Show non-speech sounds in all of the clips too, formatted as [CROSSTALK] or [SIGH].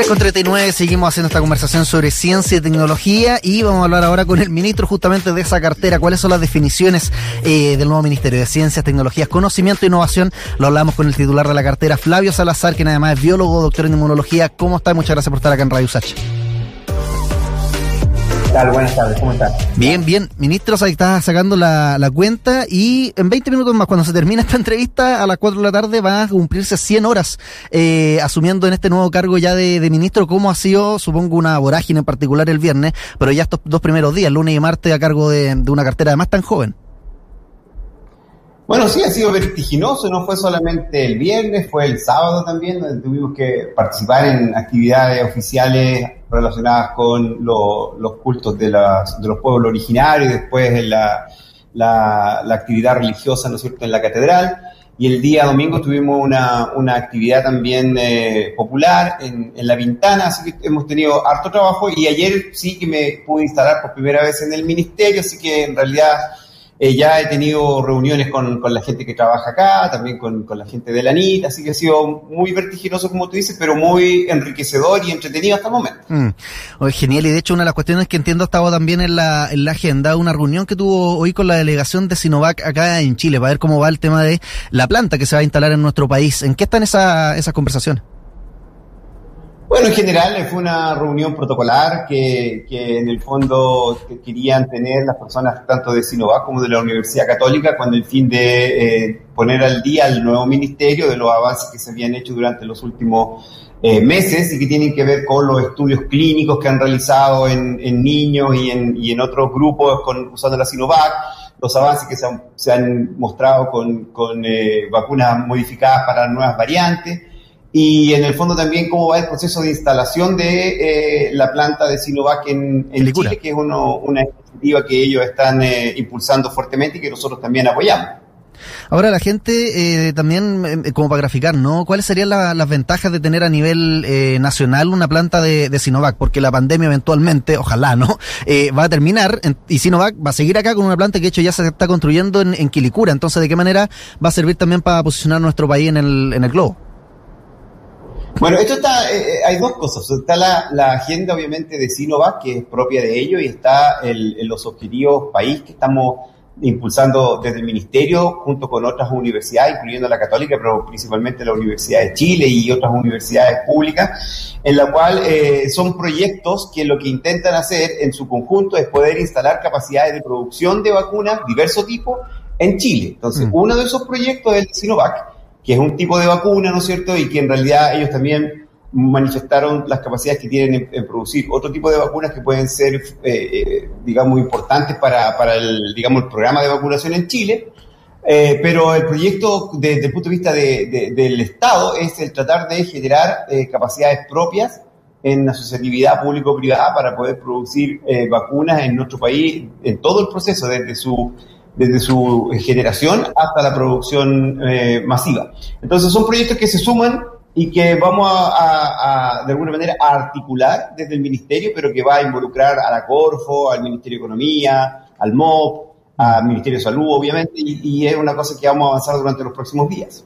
3.39 seguimos haciendo esta conversación sobre ciencia y tecnología y vamos a hablar ahora con el ministro justamente de esa cartera. ¿Cuáles son las definiciones eh, del nuevo Ministerio de Ciencias, Tecnologías, Conocimiento e Innovación? Lo hablamos con el titular de la cartera, Flavio Salazar, quien además es biólogo, doctor en inmunología. ¿Cómo está? Muchas gracias por estar acá en Radio Sacha. Buenas tardes, ¿cómo estás? Bien, bien. Ministro, ahí está sacando la, cuenta y en 20 minutos más, cuando se termine esta [LAUGHS] entrevista, a las 4 de la tarde va a cumplirse 100 horas eh, asumiendo en este nuevo cargo ya de, ministro. ¿Cómo ha sido, supongo, una vorágine en particular el viernes, pero ya estos dos primeros días, lunes y martes, a cargo de, de una cartera además tan joven? Bueno, sí, ha sido vertiginoso, no fue solamente el viernes, fue el sábado también, donde tuvimos que participar en actividades oficiales relacionadas con los cultos de, las, de los pueblos originarios, después en la, la, actividad religiosa, ¿no es cierto?, en la catedral. Y el día domingo tuvimos una, actividad también eh, popular en, en, La Vintana, así que hemos tenido harto trabajo y ayer sí que me pude instalar por primera vez en el ministerio, así que en realidad eh, ya he tenido reuniones con, con, la gente que trabaja acá, también con, con, la gente de la NIT, así que ha sido muy vertiginoso, como tú dices, pero muy enriquecedor y entretenido hasta el momento. Mm. genial, y de hecho una de las cuestiones que entiendo estaba también en la, en la agenda, una reunión que tuvo hoy con la delegación de Sinovac acá en Chile, para ver cómo va el tema de la planta que se va a instalar en nuestro país. ¿En qué están esa, esas conversaciones? Bueno, en general fue una reunión protocolar que, que en el fondo querían tener las personas tanto de Sinovac como de la Universidad Católica con el fin de eh, poner al día el nuevo ministerio de los avances que se habían hecho durante los últimos eh, meses y que tienen que ver con los estudios clínicos que han realizado en, niños y en, y en, otros grupos con, usando la Sinovac, los avances que se han, mostrado con, con eh, vacunas modificadas para nuevas variantes y en el fondo también cómo va el proceso de instalación de eh, la planta de Sinovac en, en Chile, que es uno, una iniciativa que ellos están eh, impulsando fuertemente y que nosotros también apoyamos. Ahora la gente eh, también, como para graficar, ¿no? ¿Cuáles serían las ventajas de tener a nivel nacional una planta de, de, Sinovac? Porque la pandemia eventualmente, ojalá, ¿no? [LAUGHS] va a terminar y Sinovac va a seguir acá con una planta que de hecho ya se está construyendo en, en Quilicura. Entonces, ¿de qué manera va a servir también para posicionar nuestro país en el, en el globo? Bueno, esto está, eh, eh, hay dos cosas. Está la, agenda, obviamente, de Sinovac, que es propia de ellos, y está el, los objetivos país que estamos impulsando desde el Ministerio, junto con otras universidades, incluyendo la Católica, pero principalmente la Universidad de Chile y otras universidades públicas, en la cual eh, son proyectos que lo que intentan hacer en su conjunto es poder instalar capacidades de producción de vacunas, diverso tipo, en Chile. Entonces, mm. uno de esos proyectos es el Sinovac, que es un tipo de vacuna, ¿no es cierto? Y que en realidad ellos también manifestaron las capacidades que tienen en, producir otro tipo de vacunas que pueden ser, eh, eh, digamos, importantes para, para, el, digamos, el programa de vacunación en Chile. Eh, pero el proyecto desde el punto de vista de, del Estado es el tratar de generar capacidades propias en asociatividad público-privada para poder producir vacunas en nuestro país en todo el proceso, desde su desde su generación hasta la producción eh, masiva. Entonces son proyectos que se suman y que vamos a, de alguna manera a articular desde el ministerio, pero que va a involucrar a la Corfo, al Ministerio de Economía, al MOP, al Ministerio de Salud, obviamente, y es una cosa que vamos a avanzar durante los próximos días.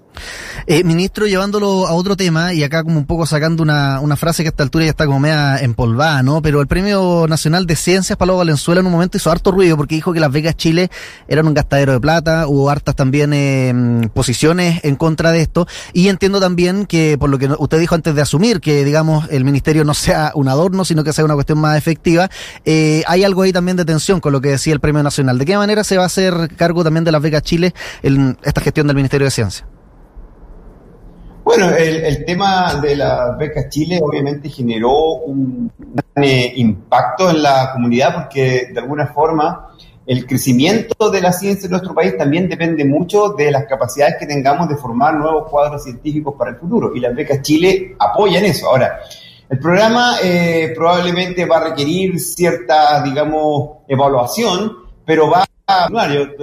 Eh, ministro, llevándolo a otro tema, y acá como un poco sacando una, una frase que a esta altura ya está como media empolvada, ¿no? Pero el Premio Nacional de Ciencias, Pablo Valenzuela, en un momento hizo harto ruido porque dijo que las becas Chile eran un gastadero de plata, hubo hartas también eh, posiciones en contra de esto, y entiendo también que, por lo que usted dijo antes de asumir, que digamos el ministerio no [LAUGHS] sea un adorno, sino que sea una cuestión más efectiva, eh, hay algo ahí también de tensión con lo que decía el Premio Nacional. ¿De qué manera se va a hacer cargo también de las becas Chile en esta gestión del Ministerio de Ciencia? Bueno, el, tema de las becas Chile obviamente generó un eh, impacto en la comunidad porque de alguna forma el crecimiento de la ciencia en nuestro país también depende mucho de las capacidades que tengamos de formar nuevos cuadros científicos para el futuro y las becas Chile apoyan eso. Ahora, el programa eh, probablemente va a requerir cierta, digamos, evaluación, pero va a...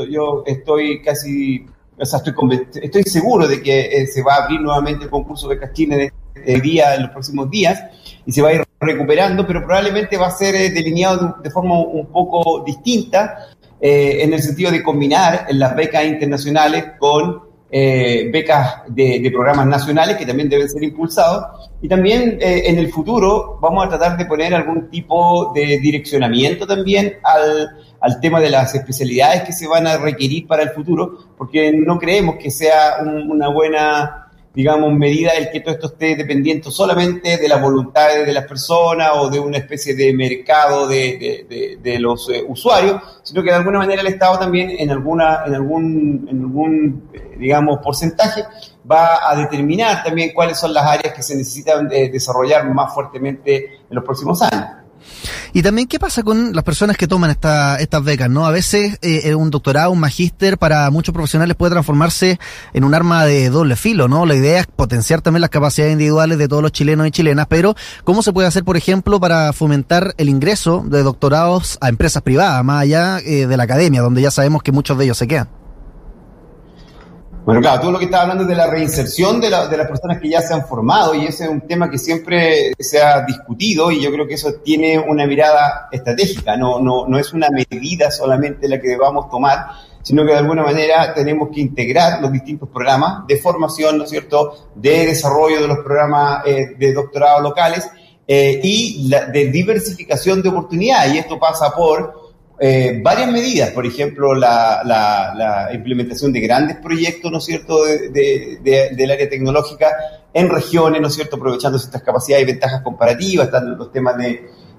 Yo, estoy casi o sea, estoy, estoy seguro de que eh, se va a abrir nuevamente el concurso de Chile en día, en los próximos días, y se va a ir recuperando, pero probablemente va a ser eh, delineado de, forma un poco distinta, eh, en el sentido de combinar las becas internacionales con eh, becas de, programas nacionales que también deben ser impulsados. Y también eh, en el futuro vamos a tratar de poner algún tipo de direccionamiento también al, al, tema de las especialidades que se van a requerir para el futuro, porque no creemos que sea una buena digamos, medida el que todo esto esté dependiente solamente de las voluntades de las personas o de una especie de mercado de, de, los eh, usuarios, sino que de alguna manera el Estado también en alguna, en algún, en algún, eh, digamos, porcentaje va a determinar también cuáles son las áreas que se necesitan desarrollar más fuertemente en los próximos años. Y también, ¿qué pasa con las personas que toman esta, estas becas? ¿no? A veces eh, un doctorado, un magíster, para muchos profesionales puede transformarse en un arma de doble filo, ¿no? La idea es potenciar también las capacidades individuales de todos los chilenos y chilenas, pero ¿cómo se puede hacer, por ejemplo, para fomentar el ingreso de doctorados a empresas privadas, más allá eh, de la academia, donde ya sabemos que muchos de ellos se quedan? Bueno, claro, tú lo que estás hablando es de la reinserción de, la, de las personas que ya se han formado y ese es un tema que siempre se ha discutido y yo creo que eso tiene una mirada estratégica, no, no, no es una medida solamente la que debamos tomar, sino que de alguna manera tenemos que integrar los distintos programas de formación, ¿no es cierto?, de desarrollo de los programas eh, de doctorado locales eh, y la, de diversificación de oportunidades y esto pasa por eh, varias medidas, por ejemplo, la, implementación de grandes proyectos, ¿no es cierto?, del área tecnológica en regiones, ¿no es cierto?, aprovechando ciertas capacidades y ventajas comparativas, están los temas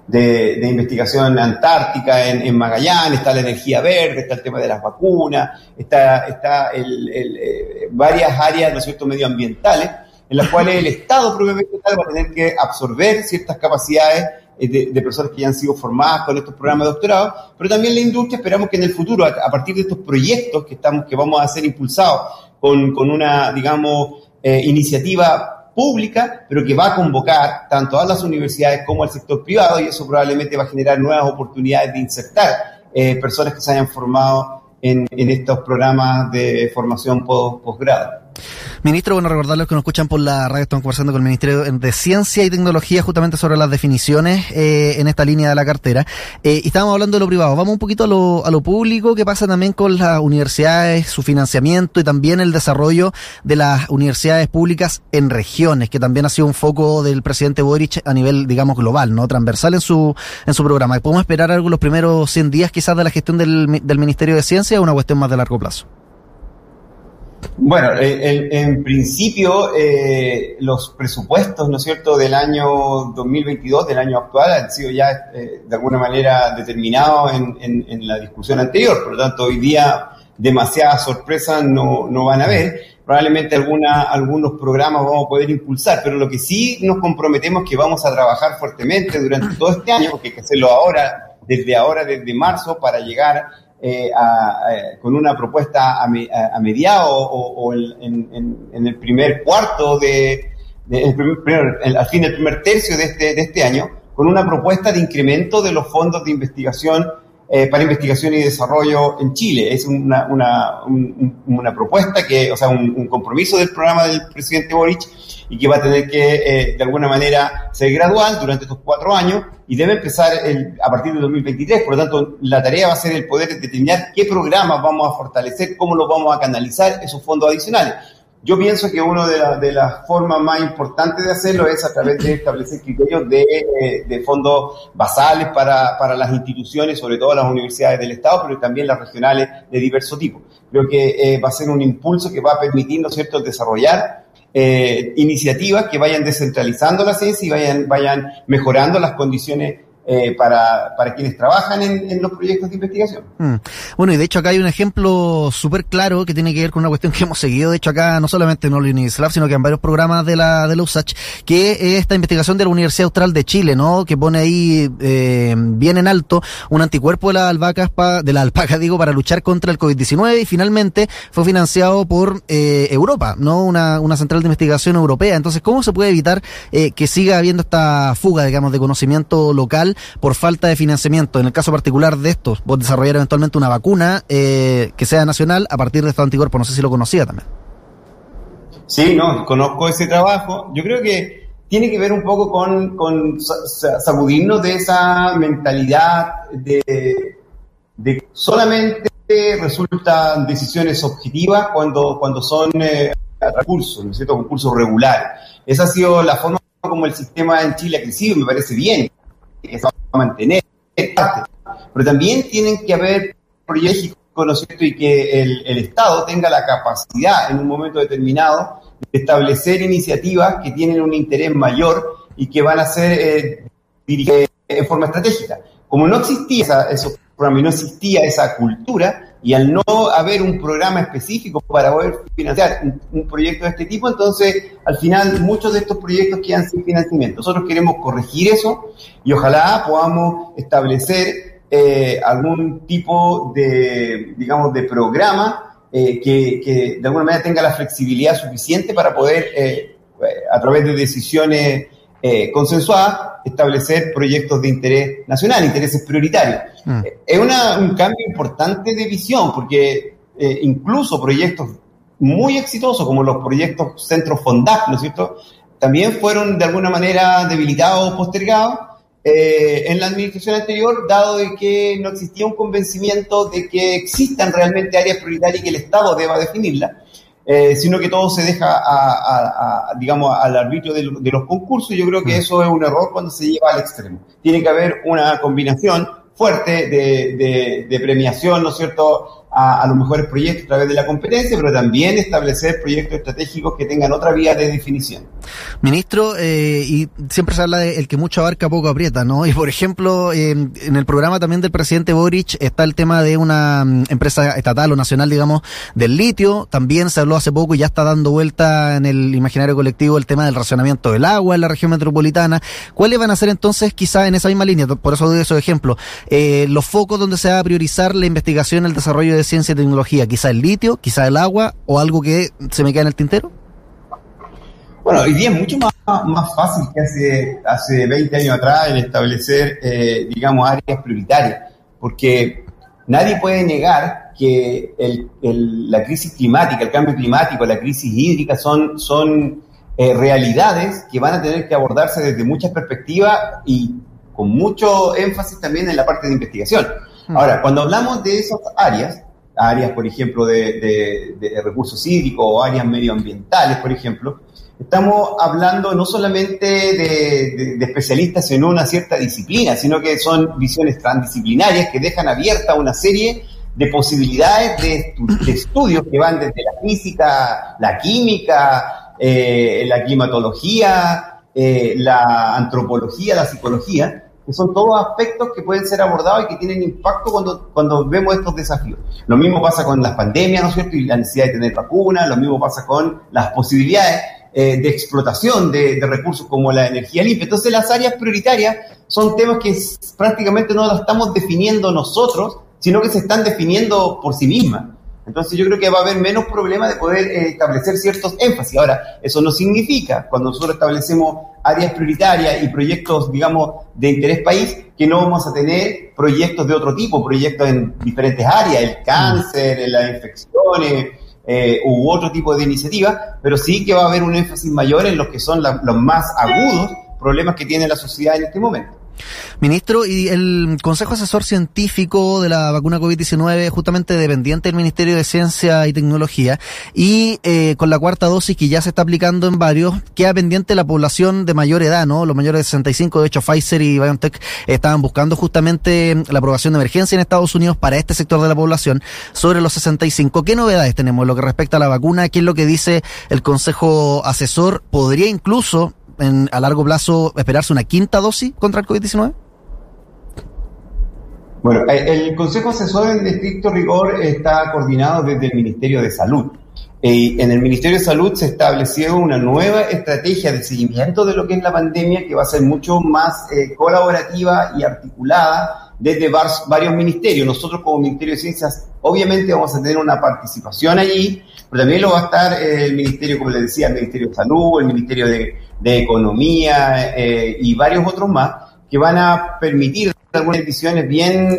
de, investigación antártica en, Magallanes, está la energía verde, está el tema de las vacunas, está, está eh, varias áreas, ¿no es cierto?, medioambientales, en las cuales el [LAUGHS] Estado propiamente va a tener que absorber ciertas capacidades eh, de, personas que ya han sido formadas con estos programas de doctorado, pero también la industria esperamos que en el futuro, a, partir de estos proyectos que, estamos, que vamos a ser impulsados con, con una, digamos, eh, iniciativa pública, pero que va a convocar tanto a las universidades como al sector privado y eso probablemente va a generar nuevas oportunidades de insertar eh, personas que se hayan formado en, en estos programas de formación posgrado. Ministro, bueno, recordarles que nos escuchan por la radio, estamos conversando con el Ministerio de Ciencia y Tecnología justamente sobre las definiciones eh, en esta línea de la cartera. Eh, y estábamos hablando de lo privado. Vamos un poquito a lo, a lo público, qué pasa también con las universidades, su financiamiento y también el desarrollo de las universidades públicas en regiones, que también ha sido un foco del presidente Boric a nivel, digamos, global, ¿no? Transversal en su, en su programa. ¿Podemos esperar algo los primeros 100 días quizás de la gestión del, del Ministerio de Ciencia o una cuestión más de largo plazo? Bueno, eh, en, principio eh, los presupuestos, ¿no es cierto?, del año 2022, del año actual, han sido ya eh, de alguna manera determinados en, la discusión anterior. Por lo tanto, hoy día demasiadas sorpresas no, no van a haber. Probablemente alguna, algunos programas vamos a poder impulsar, pero lo que sí nos comprometemos es que vamos a trabajar fuertemente durante todo este año, porque hay que hacerlo ahora, desde ahora, desde marzo, para llegar eh, con una propuesta a, a, mediado o, en, el primer cuarto de, al fin del primer tercio de este, de este año, con una propuesta de incremento de los fondos de investigación eh, para investigación y desarrollo en Chile. Es una, una, una propuesta que, o sea, un, compromiso del programa del presidente Boric y que va a tener que, eh, de alguna manera, ser gradual durante estos cuatro años y debe empezar el, a partir de 2023. Por lo tanto, la tarea va a ser el poder determinar qué programas vamos a fortalecer, cómo los vamos a canalizar esos fondos adicionales. Yo pienso que una de, las formas más importantes de hacerlo es a través de establecer criterios de, eh, fondos basales para, para, las instituciones, sobre todo las universidades del Estado, pero también las regionales de diverso tipo. Creo que eh, va a ser un impulso que va a permitir, ¿no es cierto?, desarrollar eh, iniciativas que vayan descentralizando la ciencia y vayan, vayan mejorando las condiciones eh, para, para quienes trabajan en, los proyectos de investigación. Mm. Bueno, y de hecho acá hay un ejemplo súper claro que tiene que ver con una cuestión que hemos seguido, de hecho acá no solamente en Lab, sino que en varios programas de la, de la USACH, que es esta investigación de la Universidad Austral de Chile, ¿no? Que pone ahí eh, bien en alto un anticuerpo de las albacas, de la alpaca, digo, para luchar contra el COVID-19 y finalmente fue financiado por eh, Europa, ¿no? Una, una central de investigación europea. Entonces, ¿cómo se puede evitar eh, que siga habiendo esta fuga, digamos, de conocimiento local por falta de financiamiento. En el caso particular de estos, vos desarrollar eventualmente una vacuna eh, que sea nacional a partir de estos anticuerpos. No sé si lo conocía también. Sí, no, conozco ese trabajo. Yo creo que tiene que ver un poco con, con sacudirnos de esa mentalidad de, de solamente resultan decisiones objetivas cuando, cuando son eh, recursos. Concursos regulares. Esa ha sido la forma como el sistema en Chile ha crecido, me parece bien, que se va a mantener. Pero también tienen que haber proyectos, ¿no Y que el, el Estado tenga la capacidad en un momento determinado de establecer iniciativas que tienen un interés mayor y que van a ser eh, dirigidas en forma estratégica. Como no existía esa, esos programas no existía esa cultura, y al no haber un programa específico para poder financiar un, proyecto de este tipo, entonces al final muchos de estos proyectos quedan sin financiamiento. Nosotros queremos corregir eso y ojalá podamos establecer eh, algún tipo de, digamos, de programa eh, que, de alguna manera tenga la flexibilidad suficiente para poder, eh, a través de decisiones eh, consensuada, establecer proyectos de interés nacional, intereses prioritarios. Mm. Es una, un cambio importante de visión, porque eh, incluso proyectos muy exitosos, como los proyectos Centro Fondap, ¿no es cierto?, también fueron de alguna manera debilitados o postergados eh, en la administración anterior, dado de que no existía un convencimiento de que existan realmente áreas prioritarias y que el Estado deba definirlas. Eh, sino que todo se deja, a, digamos, al arbitrio de, los concursos. Yo creo que mm. eso es un error cuando se lleva al extremo. Tiene que haber una combinación fuerte de, de premiación, ¿no es cierto?, a, los mejores proyectos a través de la competencia, pero también establecer proyectos estratégicos que tengan otra vía de definición. Ministro, eh, y siempre se habla de el que mucho abarca poco aprieta, ¿no? Y por ejemplo, en el programa también del presidente Boric está el tema de una mm, empresa estatal o nacional, digamos, del litio. También se habló hace poco y ya está dando vuelta en el imaginario colectivo el tema del racionamiento del agua en la región metropolitana. ¿Cuáles van a ser entonces, quizá en esa misma línea, por eso doy esos ejemplos, eh, los focos donde se va a priorizar la investigación, el desarrollo de ciencia y tecnología? ¿Quizá el litio, quizá el agua o algo que se me queda en el tintero? Bueno, hoy día es mucho más, más fácil que hace, hace 20 años atrás el establecer, eh, digamos, áreas prioritarias, porque nadie puede negar que el, la crisis climática, el cambio climático, la crisis hídrica son, son eh, realidades que van a tener que abordarse desde muchas perspectivas y con mucho énfasis también en la parte de investigación. Hmm. Ahora, cuando hablamos de esas áreas, áreas, por ejemplo, de, recursos hídricos o áreas medioambientales, por ejemplo, estamos hablando no solamente de, especialistas en una cierta disciplina, sino que son visiones transdisciplinarias que dejan abierta una serie de posibilidades de, estudios que van desde la física, la química, eh, la climatología, eh, la antropología, la psicología, que son todos aspectos que pueden ser abordados y que tienen impacto cuando, cuando vemos estos desafíos. Lo mismo pasa con las pandemias, ¿no es cierto? Y la necesidad de tener vacunas, lo mismo pasa con las posibilidades eh, de explotación de, de, recursos como la energía limpia. Entonces las áreas prioritarias son temas que prácticamente no las estamos definiendo nosotros, sino que se están definiendo por sí mismas. Entonces yo creo que va a haber menos problemas de poder eh, establecer ciertos énfasis. Ahora, eso no significa, cuando nosotros establecemos áreas prioritarias y proyectos, digamos, de interés país, que no vamos a tener proyectos de otro tipo, proyectos en diferentes áreas, el cáncer, las infecciones eh, u otro tipo de iniciativas, pero sí que va a haber un énfasis mayor en los que son los más agudos problemas que tiene la sociedad en este momento. Ministro, y el Consejo Asesor Científico de la vacuna COVID-19 justamente dependiente del Ministerio de Ciencia y Tecnología y eh, con la cuarta dosis que ya se está aplicando en varios, queda pendiente la población de mayor edad, ¿no? Los mayores de 65, de hecho Pfizer y BioNTech estaban buscando justamente la aprobación de emergencia en Estados Unidos para este sector de la población sobre los 65. ¿Qué novedades tenemos en lo que respecta a la vacuna? ¿Qué es lo que dice el Consejo Asesor? ¿Podría incluso a largo plazo esperarse una quinta dosis contra el COVID-19? Bueno, eh, el Consejo Asesor en estricto rigor está coordinado desde el Ministerio de Salud. Y en el Ministerio de Salud se estableció una nueva estrategia de seguimiento de lo que es la pandemia que va a ser mucho más eh, colaborativa y articulada desde varios ministerios. Nosotros como Ministerio de Ciencias obviamente vamos a tener una participación allí, pero también lo va a estar eh, el Ministerio, como les decía, el Ministerio de Salud, el Ministerio de, Economía eh, y varios otros más que van a permitir algunas decisiones bien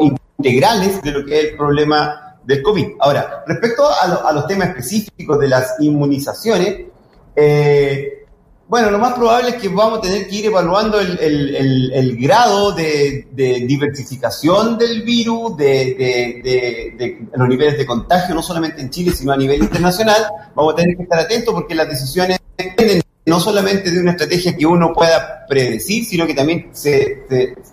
integrales de lo que es el problema del COVID. Ahora, respecto a, los temas específicos de las inmunizaciones, eh, Bueno, lo más probable es que vamos a tener que ir evaluando el, grado de, diversificación del virus, de, los niveles de contagio, no solamente en Chile, sino a nivel internacional. Vamos a tener que estar atentos porque las decisiones dependen no solamente de una estrategia que uno pueda predecir, sino que también se,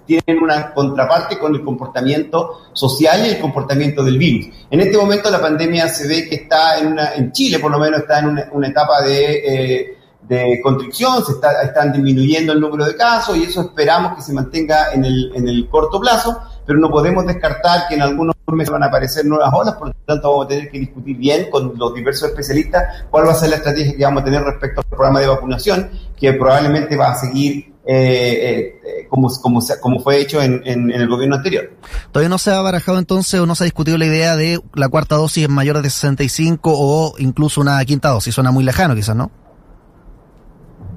tienen una contraparte con el comportamiento social y el comportamiento del virus. En este momento la pandemia se ve que está en, una, en Chile, por lo menos está en una, etapa de... Eh, de constricción, se está, están disminuyendo el número de casos y eso esperamos que se mantenga en el, en el corto plazo, pero no podemos descartar que en algunos meses van a aparecer nuevas olas, por lo tanto vamos a tener que discutir bien con los diversos especialistas cuál va a ser la estrategia que vamos a tener respecto al programa de vacunación, que probablemente va a seguir eh, eh, como, como, como, fue hecho en, en, el gobierno anterior. Todavía no se ha barajado entonces o no se ha discutido la idea de la cuarta dosis en mayores de 65 o incluso una quinta dosis. Suena muy lejano quizás, ¿no?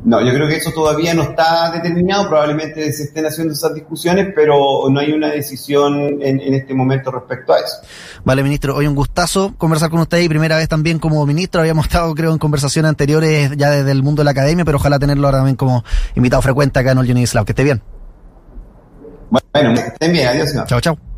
No, yo creo que eso todavía no está determinado, probablemente se estén haciendo esas discusiones, pero no hay una decisión en, este momento respecto a eso. Vale, ministro, hoy un gustazo conversar con usted y primera vez también como ministro, habíamos estado creo en conversaciones anteriores ya desde el mundo de la academia, pero ojalá tenerlo ahora también como invitado frecuente acá en All Unity Que esté bien. Bueno, que estén bien, adiós. Chao, chao.